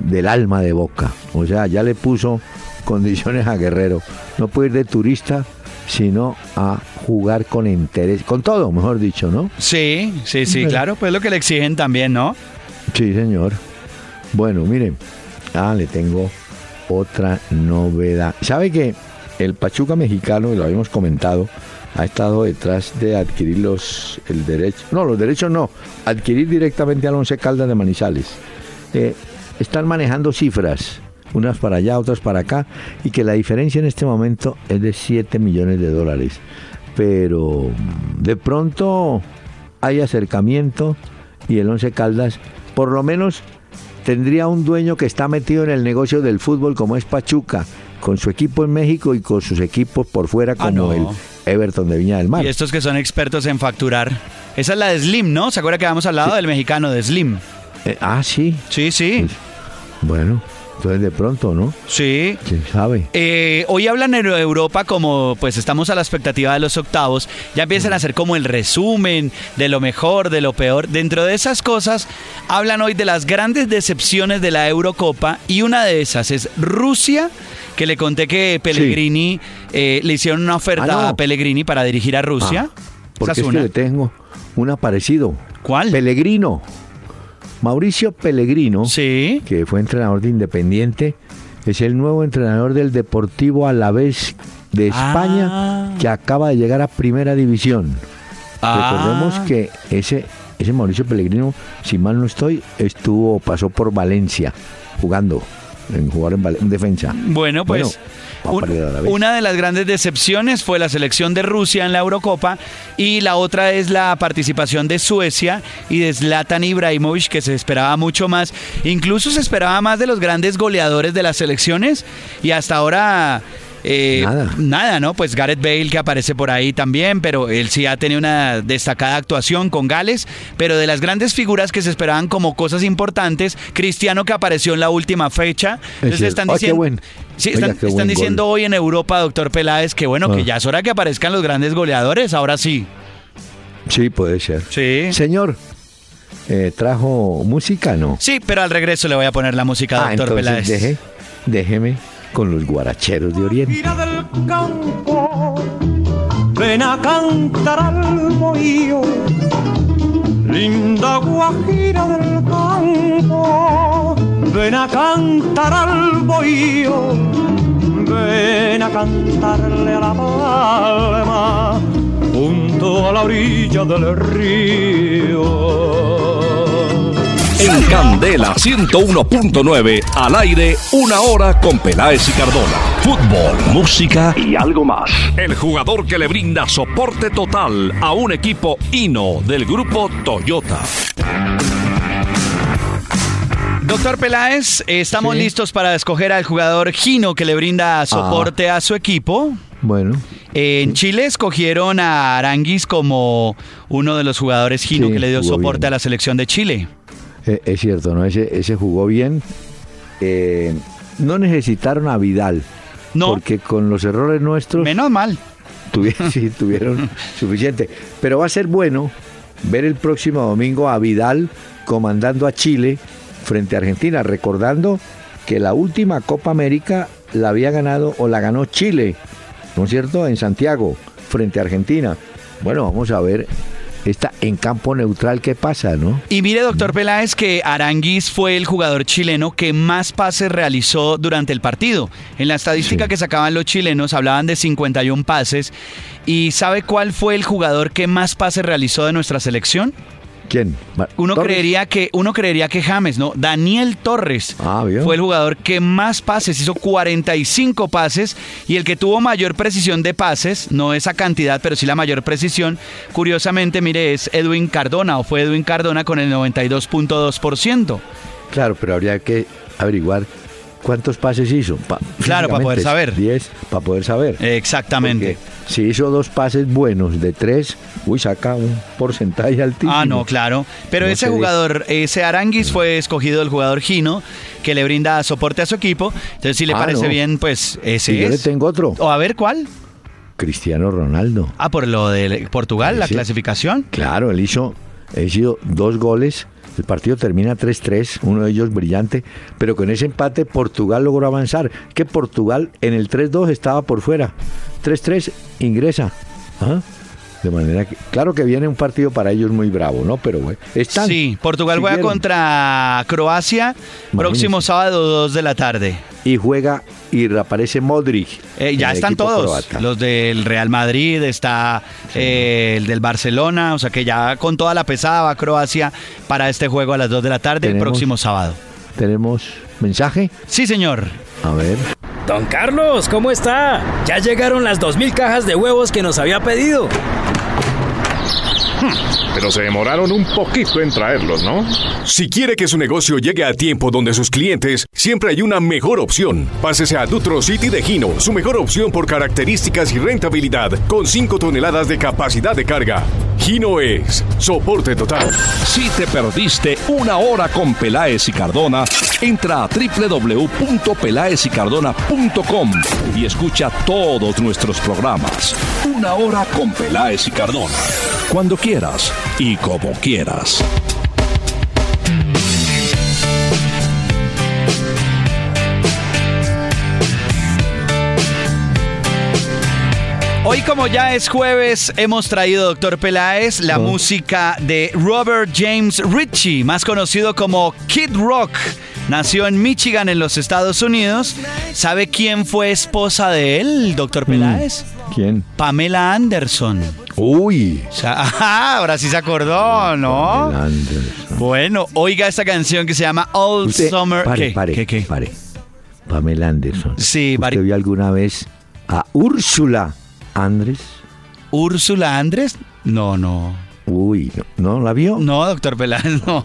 del alma de Boca. O sea, ya le puso condiciones a Guerrero. No puede ir de turista, sino a jugar con interés, con todo, mejor dicho, ¿no? Sí, sí, sí, claro, pues lo que le exigen también, ¿no? Sí, señor. Bueno, miren, ah, le tengo otra novedad. ¿Sabe que el Pachuca mexicano, y lo habíamos comentado, ha estado detrás de adquirir los el derecho, no, los derechos no, adquirir directamente al Once Caldas de Manizales. Eh, están manejando cifras, unas para allá, otras para acá, y que la diferencia en este momento es de 7 millones de dólares. Pero mm, de pronto hay acercamiento y el Once Caldas, por lo menos tendría un dueño que está metido en el negocio del fútbol como es Pachuca, con su equipo en México y con sus equipos por fuera Ah, como no. el Everton de Viña del Mar. Y estos que son expertos en facturar. Esa es la de Slim, ¿no? ¿Se acuerda que habíamos hablado del mexicano de Slim? Eh, ah, sí. Sí, sí, Bueno, entonces de pronto, ¿no? sí. ¿Quién sabe? Eh, hoy hablan en Europa como pues estamos a la expectativa de los octavos, ya empiezan a hacer como el resumen de lo mejor, de lo peor. Dentro de esas cosas hablan hoy de las grandes decepciones de la Eurocopa y una de esas es Rusia, que le conté que Pellegrini eh, le hicieron una oferta Ah, no. a Pellegrini para dirigir a Rusia. Ah, porque es es que una. le tengo una parecido. ¿Cuál? Pellegrino. Mauricio Pellegrino, Sí. que fue entrenador de Independiente, es el nuevo entrenador del Deportivo Alavés de España, Ah. que acaba de llegar a Primera División. Ah. Recordemos que ese, ese Mauricio Pellegrino, si mal no estoy, estuvo, pasó por Valencia jugando, en jugar en, defensa. Bueno, pues un- una de las grandes decepciones fue la selección de Rusia en la Eurocopa y la otra es la participación de Suecia y de Zlatan Ibrahimovic que se esperaba mucho más. Incluso se esperaba más de los grandes goleadores de las selecciones y hasta ahora... eh, Nada. Nada, ¿no? Pues Gareth Bale que aparece por ahí también, pero él sí ha tenido una destacada actuación con Gales, pero de las grandes figuras que se esperaban como cosas importantes, Cristiano que apareció en la última fecha, entonces están qué diciendo, sí, están, diciendo gol. hoy en Europa, doctor Peláez, que bueno, Ah. que ya es hora que aparezcan los grandes goleadores, ahora sí. Sí, puede ser. Sí. Señor, eh, ¿trajo música? No. Sí, pero al regreso le voy a poner la música, Ah, doctor entonces Peláez. deje, déjeme con los guaracheros de Oriente. Del campo, ven a cantar al bohío, linda guajira del campo, ven a cantar al bohío, ven a cantarle a la palma junto a la orilla del río. En Candela 101.9, al aire, una hora con Peláez y Cardona. Fútbol, música y algo más. El jugador que le brinda soporte total a un equipo Hino del grupo Toyota. Doctor Peláez, estamos Sí. listos para escoger al jugador Gino que le brinda soporte a su equipo. Bueno, En Chile escogieron a Aranguis como uno de los jugadores Gino Sí, que le dio soporte bien. a la selección de Chile. Eh, es cierto, ¿no? Ese, ese jugó bien. Eh, no necesitaron a Vidal. No. Porque con los errores nuestros Menos mal. tuvieron, [laughs] sí, tuvieron [laughs] suficiente. Pero va a ser bueno ver el próximo domingo a Vidal comandando a Chile frente a Argentina, recordando que la última Copa América la había ganado o la ganó Chile, ¿no es cierto? En Santiago, frente a Argentina. Bueno, vamos a ver esta en campo neutral qué pasa, ¿no? Y mire, doctor Peláez, que Aranguis fue el jugador chileno que más pases realizó durante el partido. En la estadística Sí. que sacaban los chilenos hablaban de 51 pases. ¿Y sabe cuál fue el jugador que más pases realizó de nuestra selección? ¿Quién? Uno Torres. creería que uno creería que James, ¿no? Daniel Torres Ah, fue el jugador que más pases hizo 45 pases y el que tuvo mayor precisión de pases, no esa cantidad, pero sí la mayor precisión. Curiosamente, mire, es Edwin Cardona o fue Edwin Cardona con el 92.2%. Claro, pero habría que averiguar cuántos pases hizo. Pa- Claro, para poder saber. 10, para poder saber. Exactamente. Porque si hizo dos pases buenos de tres, uy, saca un porcentaje altísimo. Ah, no, claro. Pero No ese jugador, ese Aranguis fue escogido el jugador Gino, que le brinda soporte a su equipo. Entonces, si le Ah, parece no. bien, pues ese Y yo le tengo otro, O a ver cuál. Cristiano Ronaldo. Ah, por lo de Portugal, la Sí. clasificación. Claro, él hizo, él hizo dos goles. El partido termina 3-3, uno de ellos brillante, pero con ese empate Portugal logró avanzar. Que Portugal en el 3-2 estaba por fuera. 3-3 ingresa. Ajá. De manera que, claro que viene un partido para ellos muy bravo, ¿no? Pero bueno, están. Sí, Portugal juega siguieron. contra Croacia próximo sábado 2 de la tarde. Y juega y reaparece Modric. Eh, ya están todos, croata. los del Real Madrid, está eh, el del Barcelona, o sea que ya con toda la pesada va Croacia para este juego a las 2 de la tarde el próximo sábado. ¿Tenemos mensaje? Sí, señor. A ver. Don Carlos, ¿cómo está? Ya llegaron las 2.000 cajas de huevos que nos había pedido. Pero se demoraron un poquito en traerlos, ¿no? Si quiere que su negocio llegue a tiempo donde sus clientes, siempre hay una mejor opción. Pásese a Dutro City de Gino, su mejor opción por características y rentabilidad, con 5 toneladas de capacidad de carga. Gino es soporte total. Si te perdiste una hora con Peláez y Cardona, entra a www.pelaezicardona.com y escucha todos nuestros programas. Una hora con Peláez y Cardona. Cuando quieras y como quieras. Hoy como ya es jueves, hemos traído, doctor Peláez, la Oh. música de Robert James Ritchie, más conocido como Kid Rock. Nació en Michigan, en los Estados Unidos. ¿Sabe quién fue esposa de él, doctor Peláez? ¿Quién? Pamela Anderson. Uy. [laughs] Ajá, ahora sí se acordó, ¿no? Pamela Anderson. Bueno, oiga esta canción que se llama All Usted- Summer. Pare, ¿Qué? pare, ¿Qué, qué? pare. Pamela Anderson. Sí, ¿Usted Mari- vio alguna vez a Úrsula Andrés? ¿Úrsula Andrés? No, no. Uy, ¿no, ¿no la vio? No, doctor Peláez, no.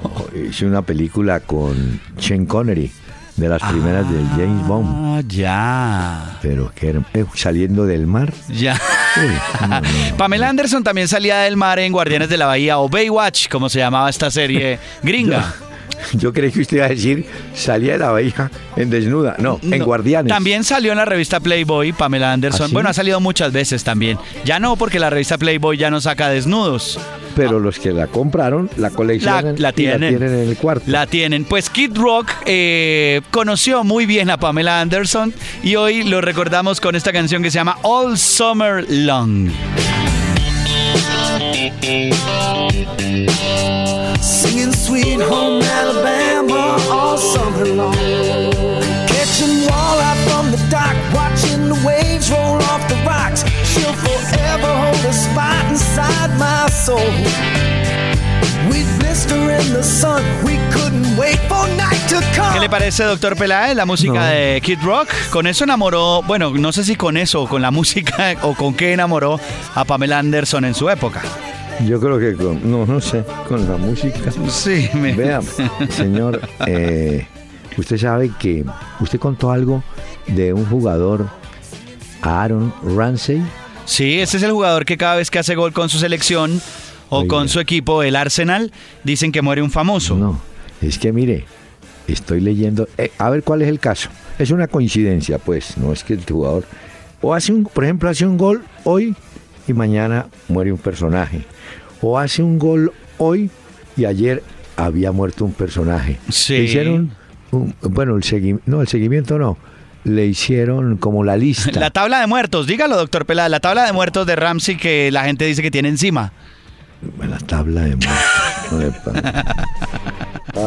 Hizo una película con Sean Connery, de las primeras de James Bond. Ah, ya. Pero que era- eh, saliendo del mar. Ya. Uy, no, no, no. Pamela Anderson también salía del mar en Guardianes de la Bahía o Baywatch, como se llamaba esta serie [laughs] gringa. [laughs] Yo creí que usted iba a decir, salía de la bahía en desnuda. No, en No, Guardianes. También salió en la revista Playboy, Pamela Anderson. ¿Ah, sí? Bueno, ha salido muchas veces también. Ya no, porque la revista Playboy ya no saca desnudos. Pero los que la compraron, la coleccionan la tienen. la tienen en el cuarto. La tienen. Pues Kid Rock eh, conoció muy bien a Pamela Anderson y hoy lo recordamos con esta canción que se llama All Summer Long. [laughs] Singing Sweet Home Alabama all summer long. Catching walleye from the dock, watching the waves roll off the rocks. She'll forever hold us spot inside my soul. We'd blister in the sun, we couldn't wait for night to come. ¿Qué le parece, doctor Peláez, la música No. de Kid Rock? Con eso enamoró, bueno, no sé si con eso, con la [laughs] música o con qué enamoró a Pamela Anderson en su época. Yo creo que con, no, no sé, con la música. Sí, me... Vea, señor, [laughs] eh, usted sabe que usted contó algo de un jugador, Aaron Ramsey. Sí, ese es el jugador que cada vez que hace gol con su selección o con su equipo, el Arsenal, dicen que muere un famoso. No, es que mire, estoy leyendo, eh, a ver cuál es el caso. Es una coincidencia, pues, no es que el jugador, o hace un, por ejemplo, hace un gol hoy y mañana muere un personaje. O hace un gol hoy y ayer había muerto un personaje. Sí. Le hicieron, un- bueno, el seguimiento, no, el seguimiento no, le hicieron como la lista. La tabla de muertos, dígalo, doctor Peláez, la tabla de muertos de Ramsey que la gente dice que tiene encima. La tabla de muertos. No le pa-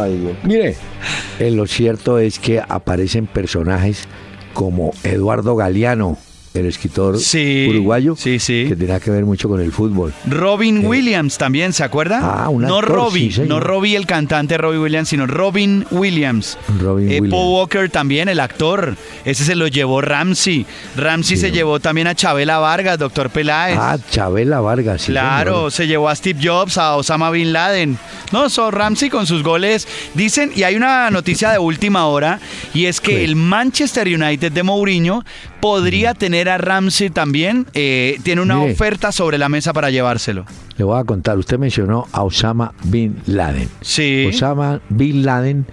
Ay, Dios. Mire, eh, lo cierto es que aparecen personajes como Eduardo Galeano, el escritor Sí, uruguayo, sí, sí. que tenía que ver mucho con el fútbol. Robin Williams también, ¿se acuerda? Ah, un no Robbie, no Robbie el cantante Robbie Williams, sino Robin Williams. Robin Eh, Williams. Paul Walker también, el actor. Ese se lo llevó Ramsey. Ramsey se llevó también a Chabela Vargas, doctor Peláez. Ah, Chabela Vargas. sí, Claro, señor. se llevó a Steve Jobs, a Osama Bin Laden. No, so Ramsey con sus goles. Dicen, y hay una noticia de última hora, y es que el Manchester United de Mourinho podría tener a Ramsey también. eh, tiene una Mire. oferta sobre la mesa para llevárselo. Le voy a contar, usted mencionó a Osama Bin Laden. Sí. Osama Bin Laden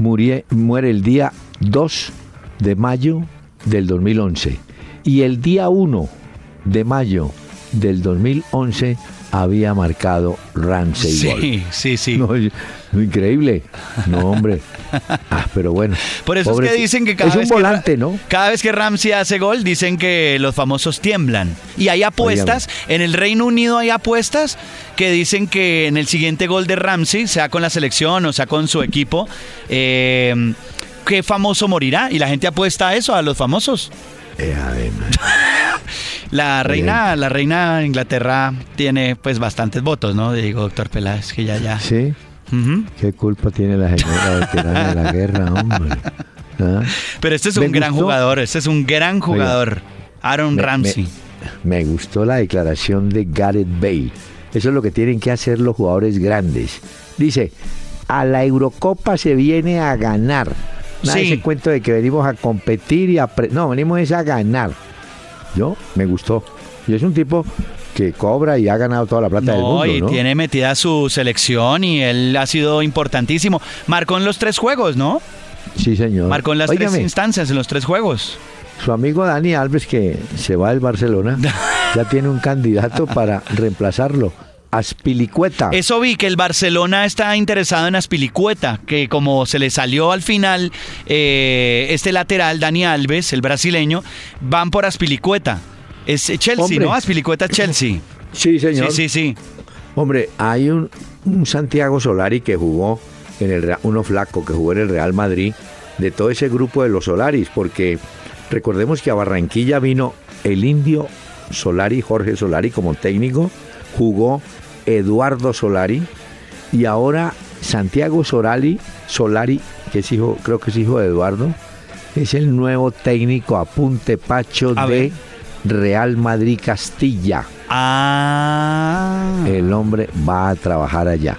murie- muere el día 2 de mayo del 2011. Y el día 1 de mayo del 2011 había marcado Ramsey. Sí, sí, sí. [laughs] No, increíble. No, hombre. Ah, pero bueno. Por eso Pobre- es que dicen que cada es vez que volante, Ra- ¿no? Cada vez que Ramsey hace gol, dicen que los famosos tiemblan. Y hay apuestas, en el Reino Unido hay apuestas que dicen que en el siguiente gol de Ramsey, sea con la selección o sea con su equipo, eh, ¿qué famoso morirá? Y la gente apuesta a eso, a los famosos. Eh. [laughs] La reina, la reina de Inglaterra tiene pues bastantes votos, ¿no? Digo, doctor Peláez, que ya, ya. ¿Sí? ¿Qué culpa tiene la señora veterana de la guerra, hombre? ¿Ah? Pero este es ¿Me un gran gustó? jugador, este es un gran jugador. Aaron Me- Ramsey. Me, me gustó la declaración de Gareth Bale. Eso es lo que tienen que hacer los jugadores grandes. Dice, a la Eurocopa se viene a ganar. Nada Sí. ese cuento de que venimos a competir y a... pre- no, venimos es a ganar. Yo, me gustó. Y es un tipo que cobra y ha ganado toda la plata del mundo, y ¿no? tiene metida su selección y él ha sido importantísimo. Marcó en los tres juegos, ¿no? Sí, señor. Marcó en las tres instancias, en los tres juegos. su amigo Dani Alves, que se va del Barcelona, [laughs] ya tiene un candidato para reemplazarlo. Aspilicueta. Eso vi que el Barcelona está interesado en Aspilicueta, que como se le salió al final eh, este lateral, Dani Alves, el brasileño, van por Aspilicueta. Es Chelsea, Hombre. ¿no? Aspilicueta Chelsea. [clears throat] Sí, señor. Sí, sí, sí. Hombre, hay un, un Santiago Solari que jugó en el Real- uno flaco que jugó en el Real Madrid de todo ese grupo de los Solaris, porque recordemos que a Barranquilla vino el indio Solari, Jorge Solari como técnico, jugó Eduardo Solari y ahora Santiago Solari, Solari, que es hijo, creo que es hijo de Eduardo, es el nuevo técnico apunte Pacho A de ver. Real Madrid Castilla. Ah. El hombre va a trabajar allá.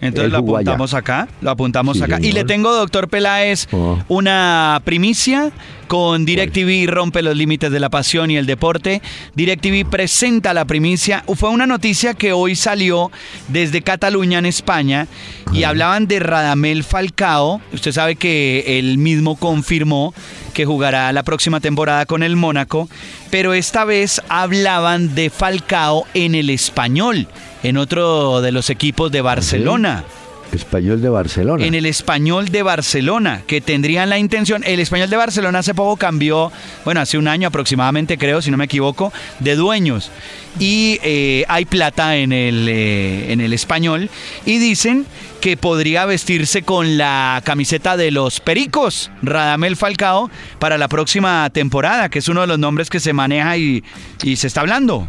Entonces lo apuntamos acá, lo apuntamos Sí, acá. Y le tengo, doctor Peláez, Oh. una primicia con DirecTV rompe los límites de la pasión y el deporte. DirecTV presenta la primicia. Fue una noticia que hoy salió desde Cataluña, en España, y hablaban de Radamel Falcao. Usted sabe que él mismo confirmó que jugará la próxima temporada con el Mónaco, pero esta vez hablaban de Falcao en el español, en otro de los equipos de Barcelona. Español de Barcelona. En el español de Barcelona, que tendrían la intención. El español de Barcelona hace poco cambió, bueno, hace un año aproximadamente, creo, si no me equivoco, de dueños. Y eh, hay plata en el, eh, en el español. Y dicen que podría vestirse con la camiseta de los Pericos, Radamel Falcao, para la próxima temporada, que es uno de los nombres que se maneja y, y se está hablando.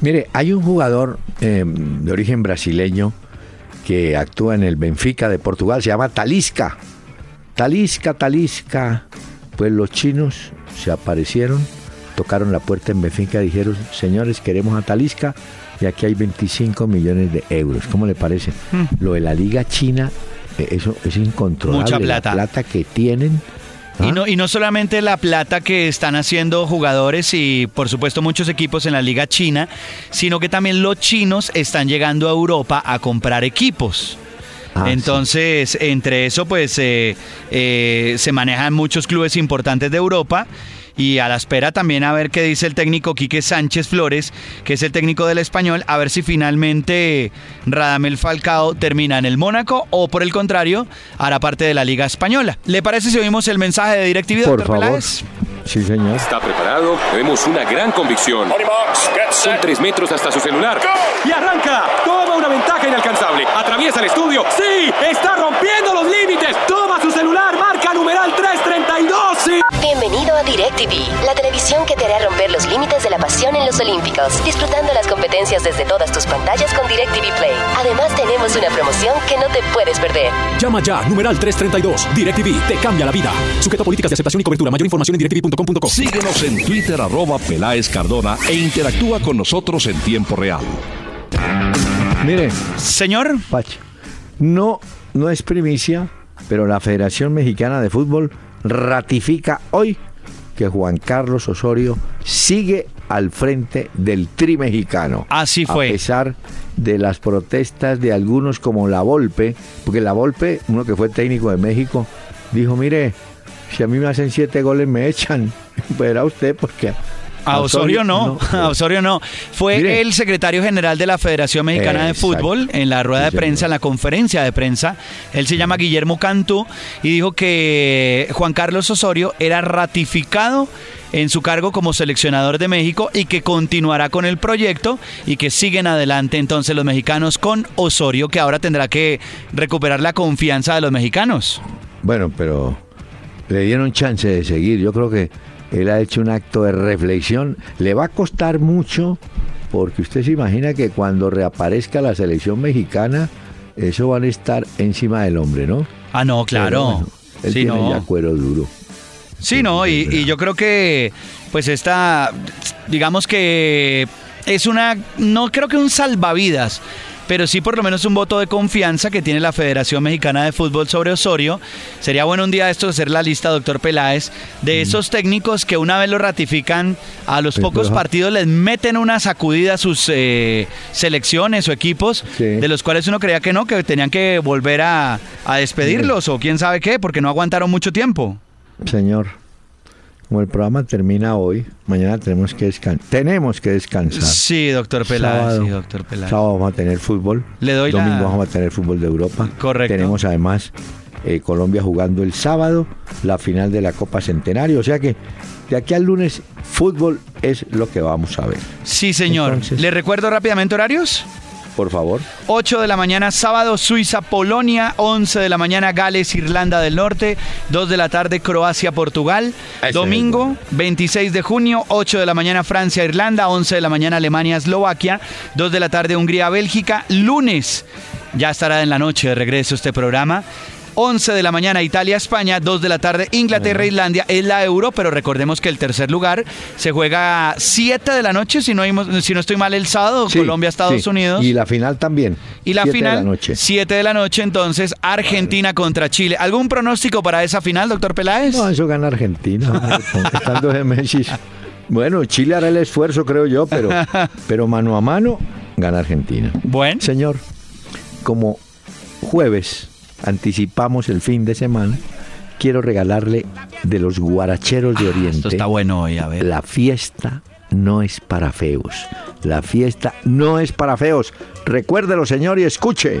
Mire, hay un jugador eh, de origen brasileño que actúa en el Benfica de Portugal, se llama Talisca. Talisca, Talisca. Pues los chinos se aparecieron, tocaron la puerta en Benfica y dijeron, señores, queremos a Talisca y aquí hay 25 millones de euros. ¿Cómo le parece? Hmm. Lo de la liga china, eh, eso es incontrolable. Mucha plata. La plata que tienen. Y no, y no solamente la plata que están haciendo jugadores y por supuesto muchos equipos en la liga china, sino que también los chinos están llegando a Europa a comprar equipos. Ah, sí. Entonces, entre eso, pues eh, eh, se manejan muchos clubes importantes de Europa. Y a la espera también a ver qué dice el técnico Quique Sánchez Flores, que es el técnico del español, a ver si finalmente Radamel Falcao termina en el Mónaco o por el contrario hará parte de la Liga Española. ¿Le parece si oímos el mensaje de DirecTV, Por favor. Peláez? Sí, señor. ¿Está preparado? Vemos una gran convicción. Son tres metros hasta su celular. Y arranca. Toma una ventaja inalcanzable. Atraviesa el estudio. ¡Sí! ¡Está rompiendo los límites! Toma su celular. Marca numeral 332. ¡Sí! Bienvenido a DirecTV, la televisión que te hará romper los límites de la pasión en los Olímpicos, disfrutando las competencias desde todas tus pantallas con DirecTV Play. Además, tenemos una promoción que no te puedes perder. Llama ya, numeral 332. DirecTV te cambia la vida. Sujeto a políticas de aceptación y cobertura. Mayor información en directv.com.co. Síguenos en Twitter arroba Peláez Cardona e interactúa con nosotros en tiempo real. Mire, Señor, Pacho, no, no es primicia, pero la Federación Mexicana de Fútbol ratifica hoy que Juan Carlos Osorio sigue al frente del tri mexicano. Así fue. A pesar de las protestas de algunos como La Volpe, porque La Volpe, uno que fue técnico de México, dijo, mire, si a mí me hacen siete goles me echan, [laughs] verá usted porque... A Osorio no, [laughs] a Osorio no. Fue Mire. el secretario general de la Federación Mexicana de. Fútbol en la rueda de prensa, en la conferencia de prensa. Él se llama Guillermo Cantú y dijo que Juan Carlos Osorio era ratificado en su cargo como seleccionador de México y que continuará con el proyecto y que siguen adelante entonces los mexicanos con Osorio, que ahora tendrá que recuperar la confianza de los mexicanos. Bueno, pero le dieron chance de seguir. Yo creo que él ha hecho un acto de reflexión. Le va a costar mucho porque usted se imagina que cuando reaparezca la selección mexicana, eso van a estar encima del hombre, ¿no? Ah, no, claro. bueno, él Sí, tiene no. ya cuero duro. Sí, no, y, y yo creo que, pues esta, digamos que es una, no creo que un salvavidas, pero sí por lo menos un voto de confianza que tiene la Federación Mexicana de Fútbol sobre Osorio. Sería bueno un día esto hacer la lista, doctor Peláez, de esos técnicos que una vez lo ratifican, a los Pero, pocos ajá. partidos les meten una sacudida a sus eh, selecciones o equipos, Sí. de los cuales uno creía que no, que tenían que volver a, a despedirlos o quién sabe qué, porque no aguantaron mucho tiempo. Señor, como el programa termina hoy, mañana tenemos que descansar. Tenemos que descansar. Sí, doctor Peláez, Sábado. sí, doctor Peláez. Sábado vamos a tener fútbol. Le doy la- Domingo vamos a tener fútbol de Europa. Correcto. Tenemos además eh, Colombia jugando el sábado la final de la Copa Centenario. O sea que de aquí al lunes fútbol es lo que vamos a ver. Sí, señor. Entonces- ¿Le recuerdo rápidamente horarios? Por favor. 8 de la mañana sábado, Suiza, Polonia. 11 de la mañana, Gales, Irlanda del Norte. 2 de la tarde, Croacia, Portugal. Ese Domingo, 26 de junio, 8 de la mañana, Francia, Irlanda. 11 de la mañana, Alemania, Eslovaquia. 2 de la tarde, Hungría, Bélgica. Lunes, ya estará en la noche de regreso este programa. 11 de la mañana Italia, España, 2 de la tarde Inglaterra, Islandia, es la Euro, pero recordemos que el tercer lugar se juega 7 de la noche, si no, hemos- si no estoy mal, el sábado, Sí, Colombia, Estados sí. Unidos. Y la final también. Y la Siete final, de la noche. 7 de la noche, entonces, Argentina contra Chile. ¿Algún pronóstico para esa final, doctor Peláez? No, eso gana Argentina. [laughs] Estando de Messi. Bueno, Chile hará el esfuerzo, creo yo, pero, [laughs] pero mano a mano gana Argentina. Bueno. Señor, como jueves anticipamos el fin de semana, quiero regalarle de los guaracheros de Oriente. Ah, Esto está bueno hoy, a ver. La fiesta no es para feos. La fiesta no es para feos. Recuérdelo, señor, y escuche.